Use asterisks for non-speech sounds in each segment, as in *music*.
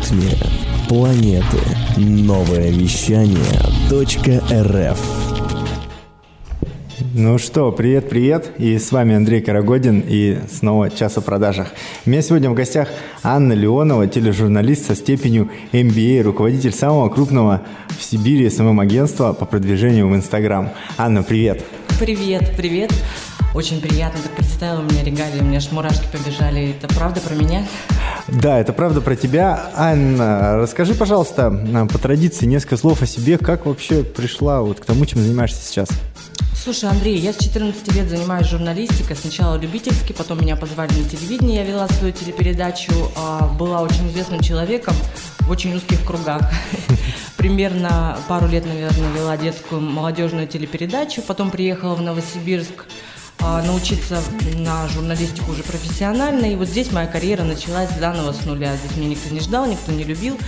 ритме планеты. Новое вещание .рф ну что, привет-привет, и с вами Андрей Карагодин, и снова «Час о продажах». У меня сегодня в гостях Анна Леонова, тележурналист со степенью MBA, руководитель самого крупного в Сибири СММ-агентства по продвижению в Инстаграм. Анна, привет! Привет, привет! Очень приятно, так представила меня регалии, у меня аж мурашки побежали. Это правда про меня? Да, это правда про тебя. Анна, расскажи, пожалуйста, по традиции несколько слов о себе. Как вообще пришла вот к тому, чем занимаешься сейчас? Слушай, Андрей, я с 14 лет занимаюсь журналистикой. Сначала любительски, потом меня позвали на телевидение. Я вела свою телепередачу, а, была очень известным человеком в очень узких кругах. *laughs* Примерно пару лет, наверное, вела детскую молодежную телепередачу. Потом приехала в Новосибирск научиться на журналистику уже профессионально. И вот здесь моя карьера началась заново с нуля. Здесь меня никто не ждал, никто не любил.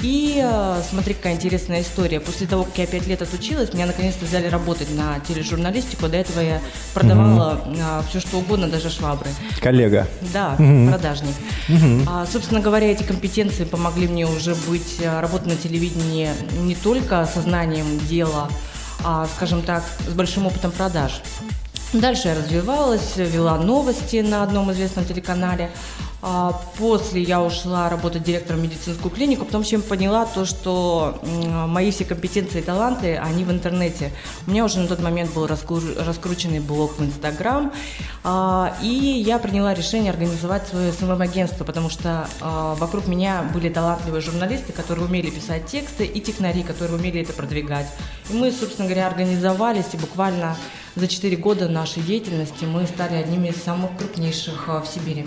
И а, смотри, какая интересная история. После того, как я пять лет отучилась, меня наконец-то взяли работать на тележурналистику. До этого я продавала угу. все, что угодно, даже швабры. Коллега. Да, угу. продажник. Угу. А, собственно говоря, эти компетенции помогли мне уже быть, работать на телевидении не только сознанием дела, а, скажем так, с большим опытом продаж. Дальше я развивалась, вела новости на одном известном телеканале. А, после я ушла работать директором медицинскую клинику, потом чем поняла то, что мои все компетенции и таланты, они в интернете. У меня уже на тот момент был раскрученный блог в Инстаграм, а, и я приняла решение организовать свое СММ-агентство, потому что а, вокруг меня были талантливые журналисты, которые умели писать тексты, и технари, которые умели это продвигать. И мы, собственно говоря, организовались, и буквально за 4 года нашей деятельности мы стали одними из самых крупнейших в Сибири.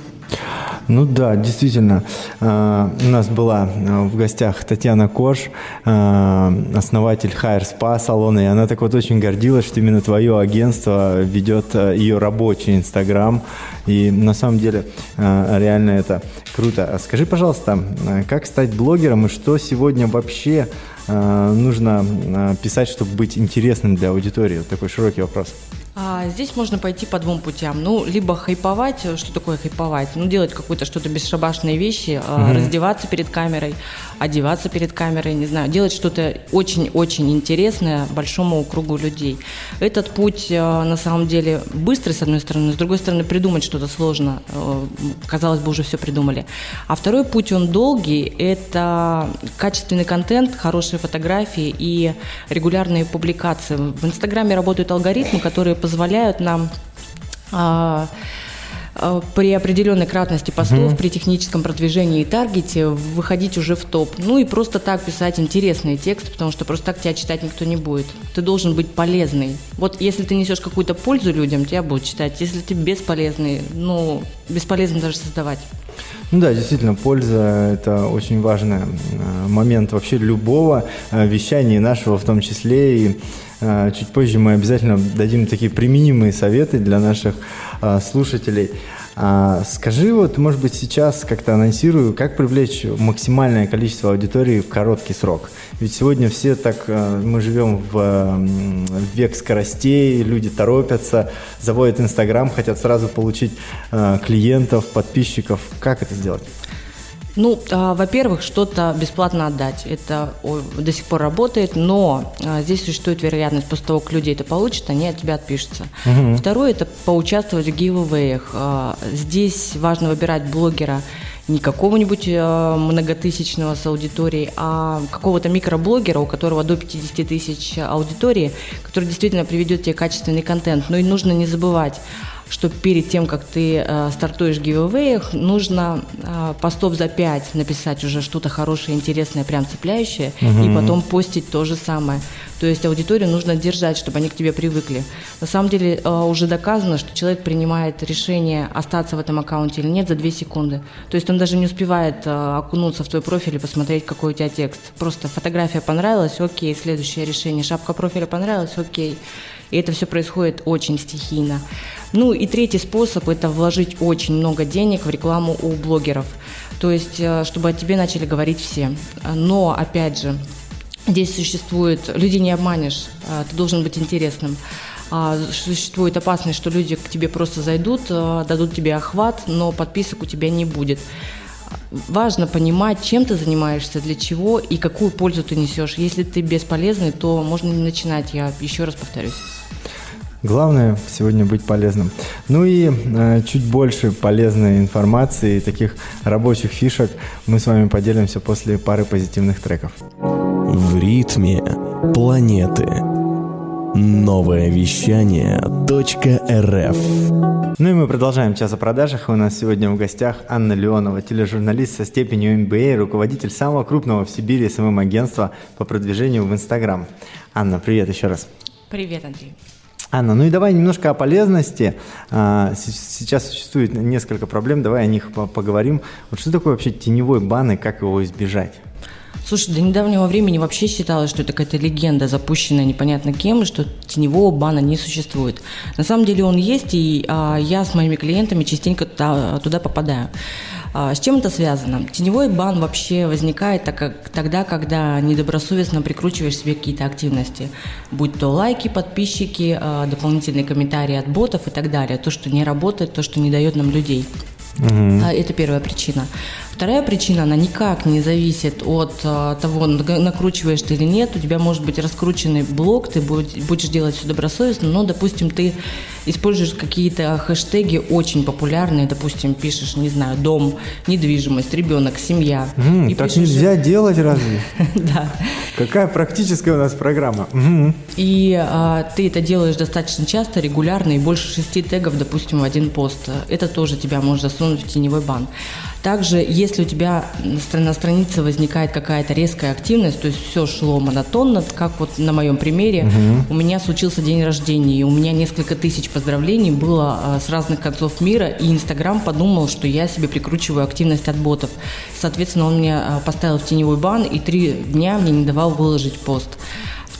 Ну да, действительно. Э, у нас была э, в гостях Татьяна Кош, основатель Hire Spa салона, и она так вот очень гордилась, что именно твое агентство ведет ее рабочий Инстаграм. И на самом деле реально это круто. А скажи, пожалуйста, как стать блогером и что сегодня вообще нужно писать, чтобы быть интересным для аудитории? Вот такой широкий вопрос. А, здесь можно пойти по двум путям. Ну, либо хайповать, что такое хайповать? Ну, делать какое-то что-то бесшабашные вещи, угу. раздеваться перед камерой, одеваться перед камерой, не знаю, делать что-то очень-очень интересное большому кругу людей. Этот путь, а, на самом деле, быстрый, с одной стороны, с другой стороны, придумать что-то сложно. Казалось бы, уже все придумали. А второй путь, он долгий, это качественный контент, хорошие фотографии и регулярные публикации. В Инстаграме работают алгоритмы, которые позволяют нам а, а, при определенной кратности постов, угу. при техническом продвижении и таргете выходить уже в топ. Ну и просто так писать интересные тексты, потому что просто так тебя читать никто не будет. Ты должен быть полезный. Вот если ты несешь какую-то пользу людям, тебя будут читать. Если ты бесполезный, ну, бесполезно даже создавать. Ну да, действительно, польза – это очень важный а, момент вообще любого вещания, нашего в том числе. И чуть позже мы обязательно дадим такие применимые советы для наших а, слушателей. А, скажи, вот, может быть, сейчас как-то анонсирую, как привлечь максимальное количество аудитории в короткий срок. Ведь сегодня все так, мы живем в век скоростей, люди торопятся, заводят Инстаграм, хотят сразу получить клиентов, подписчиков. Как это сделать? Ну, а, во-первых, что-то бесплатно отдать. Это до сих пор работает, но а, здесь существует вероятность, после того, как люди это получат, они от тебя отпишутся. Угу. Второе – это поучаствовать в гивэвэях. А, здесь важно выбирать блогера не какого-нибудь многотысячного с аудиторией, а какого-то микроблогера, у которого до 50 тысяч аудитории, который действительно приведет тебе качественный контент. Но и нужно не забывать что перед тем, как ты э, стартуешь в гивэвэях, нужно э, постов за 5 написать уже что-то хорошее, интересное, прям цепляющее, угу. и потом постить то же самое. То есть аудиторию нужно держать, чтобы они к тебе привыкли. На самом деле э, уже доказано, что человек принимает решение остаться в этом аккаунте или нет за 2 секунды. То есть он даже не успевает э, окунуться в твой профиль и посмотреть, какой у тебя текст. Просто фотография понравилась, окей, следующее решение. Шапка профиля понравилась, окей. И это все происходит очень стихийно. Ну и третий способ – это вложить очень много денег в рекламу у блогеров. То есть, э, чтобы о тебе начали говорить все. Но, опять же, здесь существует, людей не обманешь, э, ты должен быть интересным. А, существует опасность, что люди к тебе просто зайдут, э, дадут тебе охват, но подписок у тебя не будет. Важно понимать, чем ты занимаешься, для чего и какую пользу ты несешь. Если ты бесполезный, то можно не начинать, я еще раз повторюсь. Главное сегодня быть полезным. Ну и э, чуть больше полезной информации и таких рабочих фишек мы с вами поделимся после пары позитивных треков. В ритме планеты. Новое вещание .рф Ну и мы продолжаем час о продажах. У нас сегодня в гостях Анна Леонова, тележурналист со степенью MBA, руководитель самого крупного в Сибири СММ-агентства по продвижению в Инстаграм. Анна, привет еще раз. Привет, Андрей. Анна, ну и давай немножко о полезности. А, сейчас существует несколько проблем, давай о них поговорим. Вот что такое вообще теневой бан и как его избежать? Слушай, до недавнего времени вообще считалось, что это какая-то легенда, запущенная непонятно кем, и что теневого бана не существует. На самом деле он есть, и а, я с моими клиентами частенько туда, туда попадаю. А, с чем это связано? Теневой бан вообще возникает так, как, тогда, когда недобросовестно прикручиваешь себе какие-то активности, будь то лайки, подписчики, а, дополнительные комментарии от ботов и так далее. То, что не работает, то, что не дает нам людей. Угу. Это первая причина. Вторая причина, она никак не зависит от а, того, накручиваешь ты или нет. У тебя может быть раскрученный блог, ты будешь делать все добросовестно, но, допустим, ты используешь какие-то хэштеги очень популярные, допустим, пишешь, не знаю, дом, недвижимость, ребенок, семья. Mm, и так пишешь... нельзя делать разве? *laughs* Да. Какая практическая у нас программа. И а, ты это делаешь достаточно часто, регулярно, и больше шести тегов, допустим, в один пост. Это тоже тебя может засунуть в теневой бан. Также, если у тебя на странице возникает какая-то резкая активность, то есть все шло монотонно, как вот на моем примере, угу. у меня случился день рождения, и у меня несколько тысяч поздравлений было а, с разных концов мира, и Инстаграм подумал, что я себе прикручиваю активность от ботов. Соответственно, он мне а, поставил в теневой бан, и три дня мне не давал выложить пост.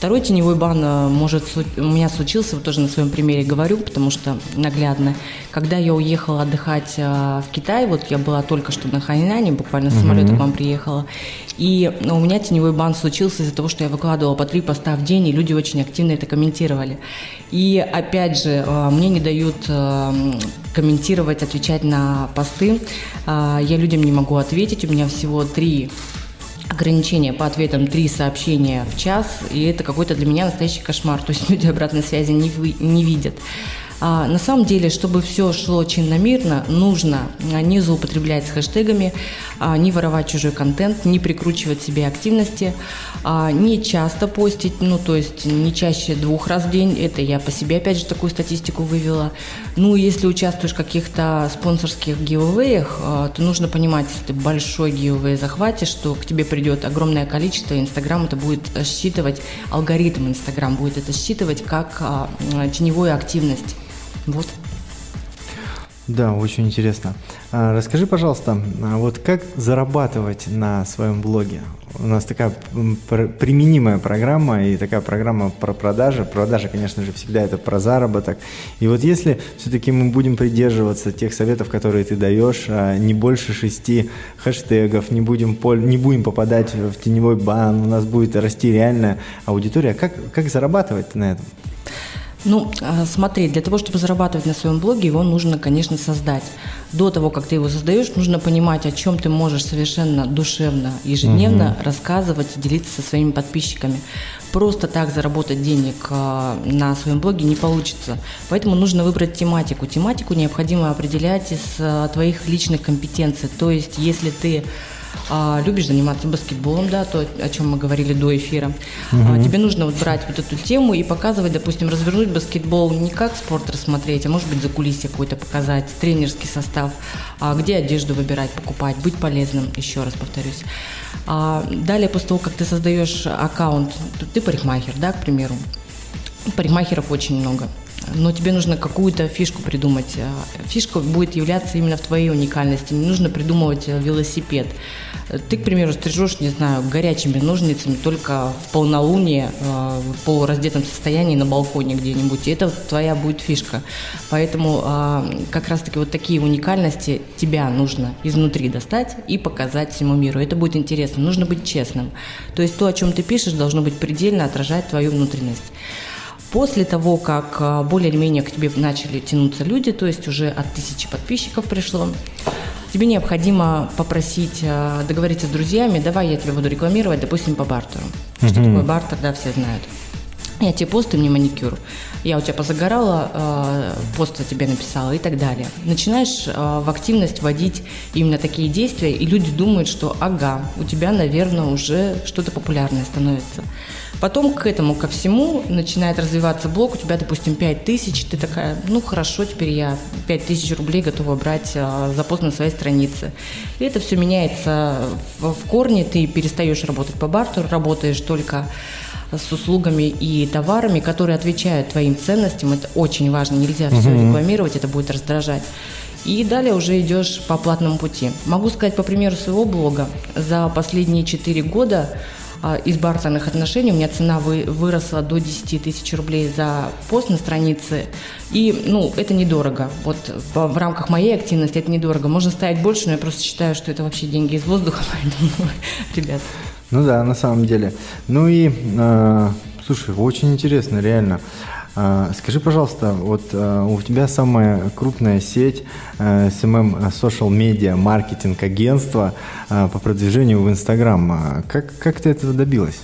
Второй теневой бан э, может у меня случился, вот тоже на своем примере говорю, потому что наглядно. Когда я уехала отдыхать э, в Китай, вот я была только что на Хайнане, буквально с самолета к вам приехала, и у меня теневой бан случился из-за того, что я выкладывала по три поста в день, и люди очень активно это комментировали. И опять же, э, мне не дают комментировать, отвечать на посты. Я людям не могу ответить, у меня всего три ограничение по ответам три сообщения в час, и это какой-то для меня настоящий кошмар. То есть люди обратной связи не, вы, не видят. А, на самом деле, чтобы все шло чинно-мирно, нужно а, не злоупотреблять с хэштегами, а, не воровать чужой контент, не прикручивать себе активности, а, не часто постить, ну, то есть не чаще двух раз в день. Это я по себе, опять же, такую статистику вывела. Ну, если участвуешь в каких-то спонсорских гивэвеях, то нужно понимать, если ты большой гивэвей захватишь, что к тебе придет огромное количество, Инстаграм это будет считывать, алгоритм Инстаграм будет это считывать как теневую активность. Вот. Да, очень интересно. А, расскажи, пожалуйста, а вот как зарабатывать на своем блоге? У нас такая применимая программа и такая программа про продажи. Продажи, конечно же, всегда это про заработок. И вот если все-таки мы будем придерживаться тех советов, которые ты даешь, а, не больше шести хэштегов, не будем, не будем попадать в теневой бан, у нас будет расти реальная аудитория, как, как зарабатывать на этом? Ну, а, смотри, для того, чтобы зарабатывать на своем блоге, его нужно, конечно, создать. До того, как ты его создаешь, нужно понимать, о чем ты можешь совершенно душевно, ежедневно угу. рассказывать и делиться со своими подписчиками. Просто так заработать денег а, на своем блоге не получится. Поэтому нужно выбрать тематику. Тематику необходимо определять из а, твоих личных компетенций. То есть, если ты а, любишь заниматься баскетболом, да, то, о чем мы говорили до эфира, угу. а, тебе нужно вот брать вот эту тему и показывать, допустим, развернуть баскетбол не как спорт рассмотреть, а может быть за кулисье какой-то показать, тренерский состав, а, где одежду выбирать, покупать, быть полезным, еще раз повторюсь. А, далее, после того, как ты создаешь аккаунт, ты парикмахер, да, к примеру, парикмахеров очень много но тебе нужно какую-то фишку придумать. Фишка будет являться именно в твоей уникальности. Не нужно придумывать велосипед. Ты, к примеру, стрижешь, не знаю, горячими ножницами только в полнолуние, э, в полураздетом состоянии на балконе где-нибудь. И это твоя будет фишка. Поэтому э, как раз-таки вот такие уникальности тебя нужно изнутри достать и показать всему миру. Это будет интересно. Нужно быть честным. То есть то, о чем ты пишешь, должно быть предельно отражать твою внутренность. После того, как э, более-менее к тебе начали тянуться люди, то есть уже от тысячи подписчиков пришло, тебе необходимо попросить, э, договориться с друзьями, давай я тебя буду рекламировать, допустим, по бартеру. Что такое бартер, да, все знают. Я тебе пост, мне маникюр. Я у тебя позагорала, э, пост о тебе написала и так далее. Начинаешь э, в активность вводить именно такие действия, и люди думают, что ага, у тебя, наверное, уже что-то популярное становится. Потом к этому, ко всему, начинает развиваться блог, у тебя, допустим, 5 тысяч, ты такая, ну хорошо, теперь я 5 тысяч рублей готова брать э, за пост на своей странице. И это все меняется в, в корне, ты перестаешь работать по бартеру, работаешь только с услугами и товарами, которые отвечают твоим ценностям. Это очень важно. Нельзя все рекламировать, это будет раздражать. И далее уже идешь по платному пути. Могу сказать по примеру своего блога. За последние 4 года а, из бартерных отношений у меня цена вы, выросла до 10 тысяч рублей за пост на странице. И, ну, это недорого. Вот в, в рамках моей активности это недорого. Можно ставить больше, но я просто считаю, что это вообще деньги из воздуха. *laughs* Поэтому, ребят, ну да, на самом деле. Ну и, э, слушай, очень интересно, реально. Э, скажи, пожалуйста, вот э, у тебя самая крупная сеть э, SMM Social Media маркетинг агентство э, по продвижению в Инстаграм. Как, как ты этого добилась?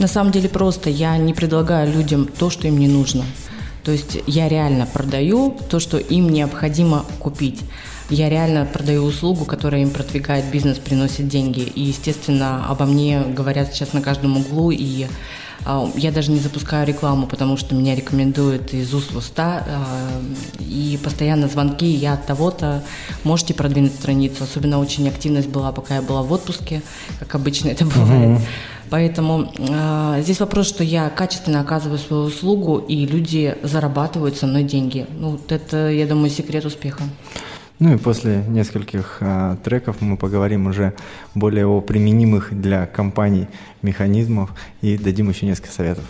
На самом деле просто я не предлагаю людям то, что им не нужно. То есть я реально продаю то, что им необходимо купить. Я реально продаю услугу, которая им продвигает бизнес, приносит деньги. И, естественно, обо мне говорят сейчас на каждом углу, и а, я даже не запускаю рекламу, потому что меня рекомендуют из уст в уста, а, и постоянно звонки, я от того-то, можете продвинуть страницу. Особенно очень активность была, пока я была в отпуске, как обычно это бывает. Поэтому э, здесь вопрос, что я качественно оказываю свою услугу, и люди зарабатывают со мной деньги. Ну, вот это, я думаю, секрет успеха. Ну и после нескольких а, треков мы поговорим уже более о применимых для компаний механизмов и дадим еще несколько советов.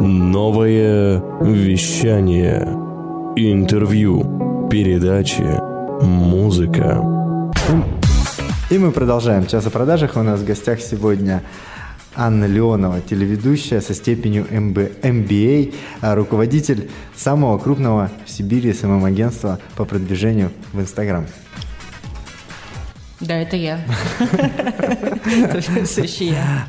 Новое вещание. Интервью. Передачи. Музыка. И мы продолжаем. Час о продажах. У нас в гостях сегодня Анна Леонова, телеведущая со степенью MBA, а руководитель самого крупного в Сибири СММ-агентства по продвижению в Инстаграм. Да, это я.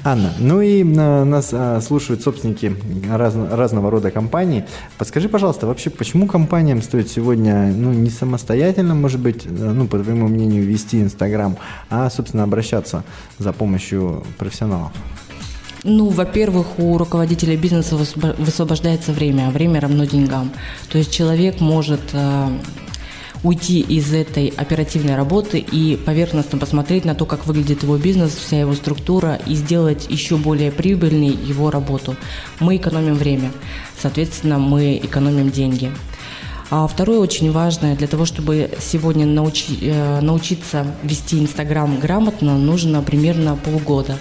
Анна, ну и а, нас а, слушают собственники разного рода компаний. Подскажи, пожалуйста, вообще, почему компаниям стоит сегодня, ну, не самостоятельно, может быть, ну, по твоему мнению, вести Инстаграм, а, собственно, обращаться за помощью профессионалов? Ну, во-первых, у руководителя бизнеса высвобождается время, а время равно деньгам. То есть человек может э, уйти из этой оперативной работы и поверхностно посмотреть на то, как выглядит его бизнес, вся его структура и сделать еще более прибыльной его работу. Мы экономим время, соответственно, мы экономим деньги. А второе очень важное, для того, чтобы сегодня научи, э, научиться вести Инстаграм грамотно, нужно примерно полгода.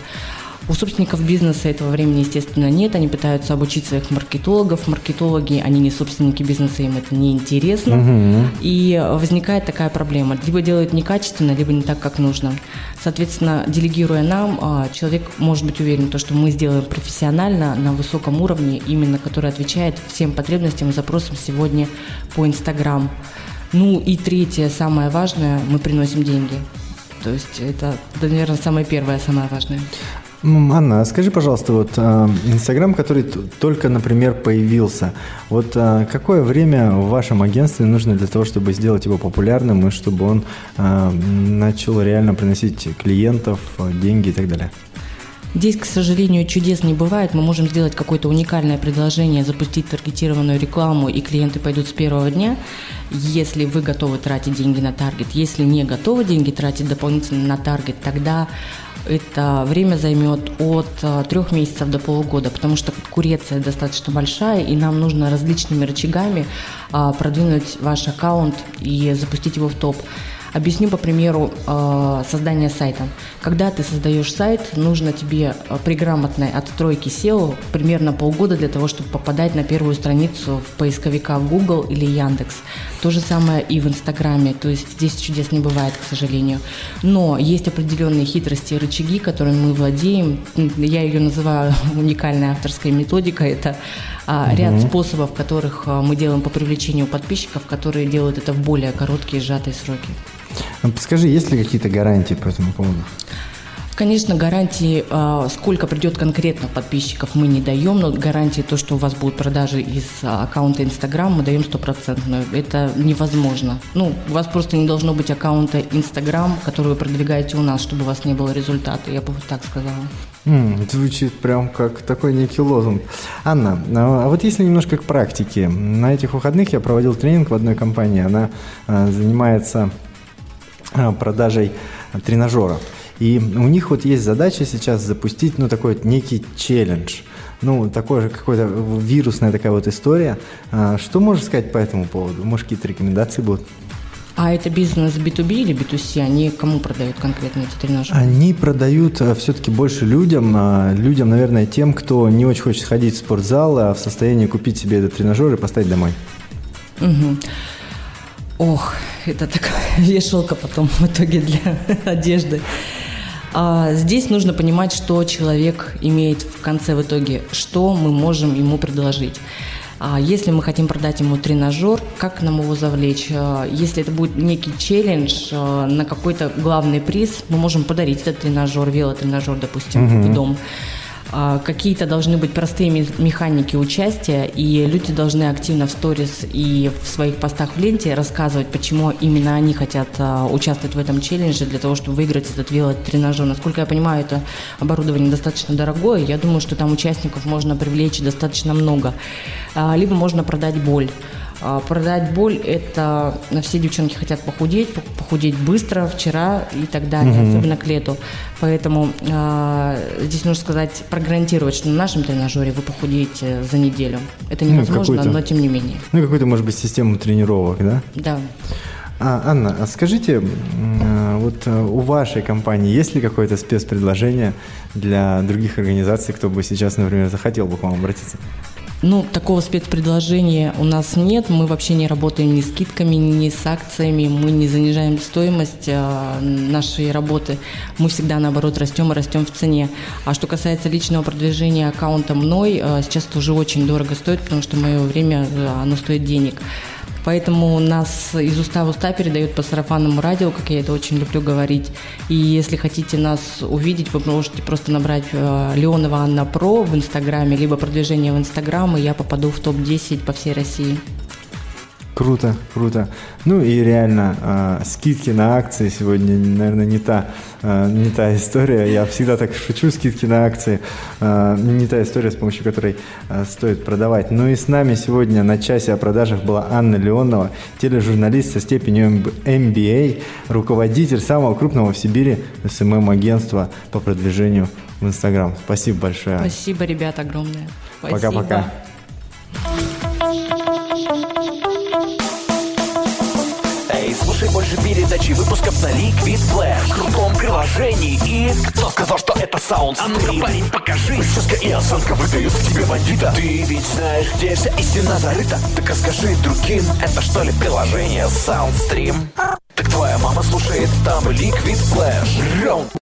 У собственников бизнеса этого времени, естественно, нет. Они пытаются обучить своих маркетологов. Маркетологи, они не собственники бизнеса, им это не интересно. Угу. И возникает такая проблема. Либо делают некачественно, либо не так, как нужно. Соответственно, делегируя нам, а, человек может быть уверен, то, что мы сделаем профессионально, на высоком уровне, именно который отвечает всем потребностям и запросам сегодня по Инстаграм. Ну и третье, самое важное, мы приносим деньги. То есть это, наверное, самое первое, самое важное. Анна, скажи, пожалуйста, вот а, Инстаграм, который только, например, появился, вот а, какое время в вашем агентстве нужно для того, чтобы сделать его популярным и чтобы он а, начал реально приносить клиентов, деньги и так далее? Здесь, к сожалению, чудес не бывает. Мы можем сделать какое-то уникальное предложение, запустить таргетированную рекламу, и клиенты пойдут с первого дня, если вы готовы тратить деньги на таргет. Если не готовы деньги тратить дополнительно на таргет, тогда это время займет от э, трех месяцев до полугода, потому что конкуренция достаточно большая, и нам нужно различными рычагами а, продвинуть ваш аккаунт и запустить его в топ. Объясню по примеру э, создания сайта. Когда ты создаешь сайт, нужно тебе э, при грамотной отстройке SEO примерно полгода для того, чтобы попадать на первую страницу в поисковика Google или Яндекс. То же самое и в Инстаграме, то есть здесь чудес не бывает, к сожалению. Но есть определенные хитрости и рычаги, которыми мы владеем. Я ее называю *laughs* уникальной авторской методикой. Это а, ряд способов, которых а, мы делаем по привлечению подписчиков, которые делают это в более короткие сжатые сроки. Подскажи, есть ли какие-то гарантии по этому поводу? Конечно, гарантии, а, сколько придет конкретно подписчиков, мы не даем, но гарантии то, что у вас будут продажи из аккаунта Инстаграм, мы даем стопроцентную. Это невозможно. Ну, у вас просто не должно быть аккаунта Инстаграм, который вы продвигаете у нас, чтобы у вас не было результата, я бы так сказала. Mm, звучит прям как такой некий лозунг. Анна, а вот если немножко к практике. На этих выходных я проводил тренинг в одной компании. Она а, занимается а, продажей тренажеров. И у них вот есть задача сейчас запустить, ну, такой вот некий челлендж. Ну, такой же какой-то вирусная такая вот история. А, что можешь сказать по этому поводу? Может, какие-то рекомендации будут? А это бизнес B2B или B2C? Они кому продают конкретно эти тренажеры? Они продают э, все-таки больше людям. А, людям, наверное, тем, кто не очень хочет ходить в спортзал, а в состоянии купить себе этот тренажер и поставить домой. Угу. Ох, это такая *laughs* вешалка потом в итоге для *laughs* одежды. А здесь нужно понимать, что человек имеет в конце в итоге, что мы можем ему предложить. А если мы хотим продать ему тренажер, как нам его завлечь? А, если это будет некий челлендж а, на какой-то главный приз, мы можем подарить этот тренажер, велотренажер, допустим, угу. в дом. А, какие-то должны быть простые механики участия, и люди должны активно в сторис и в своих постах в ленте рассказывать, почему именно они хотят а, участвовать в этом челлендже для того, чтобы выиграть этот велотренажер. Насколько я понимаю, это оборудование достаточно дорогое, я думаю, что там участников можно привлечь достаточно много. А, либо можно продать боль. А, продать боль – это все девчонки хотят похудеть, похудеть быстро, вчера и так далее, угу. особенно к лету. Поэтому э, здесь нужно сказать, прогарантировать, что на нашем тренажере вы похудеете за неделю. Это ну, невозможно, ну, но тем не менее. Ну, какую-то, может быть, систему тренировок, да? Да. А, Анна, а скажите, вот э, у вашей компании есть ли какое-то спецпредложение для других организаций, кто бы сейчас, например, захотел бы к вам обратиться? Ну, такого спецпредложения у нас нет. Мы вообще не работаем ни с скидками, ни с акциями. Мы не занижаем стоимость э, нашей работы. Мы всегда, наоборот, растем и растем в цене. А что касается личного продвижения аккаунта мной, э, сейчас это уже очень дорого стоит, потому что мое время, э, оно стоит денег. Поэтому нас из уста в уста передают по сарафанному радио, как я это очень люблю говорить. И если хотите нас увидеть, вы можете просто набрать э, Леонова Анна Про в Инстаграме, либо продвижение в Инстаграм, и я попаду в топ-10 по всей России. Круто, круто. Ну и реально, э, скидки на акции сегодня, наверное, не та, э, не та история. Я всегда так шучу, скидки на акции. Э, не та история, с помощью которой э, стоит продавать. Ну и с нами сегодня на часе о продажах была Анна Леонова, тележурналист со степенью MBA, руководитель самого крупного в Сибири СММ-агентства по продвижению в Инстаграм. Спасибо большое. Спасибо, ребят, огромное. Пока-пока. Больше передачи выпусков на Liquid Flash. В крутом приложении И кто сказал, что это саунд? А ну-ка, парень, покажи. Прическа и осанка выдают тебе бандита. Ты ведь знаешь, где вся истина зарыта. Так расскажи другим Это что ли приложение Soundstream? Так твоя мама слушает там Liquid Flash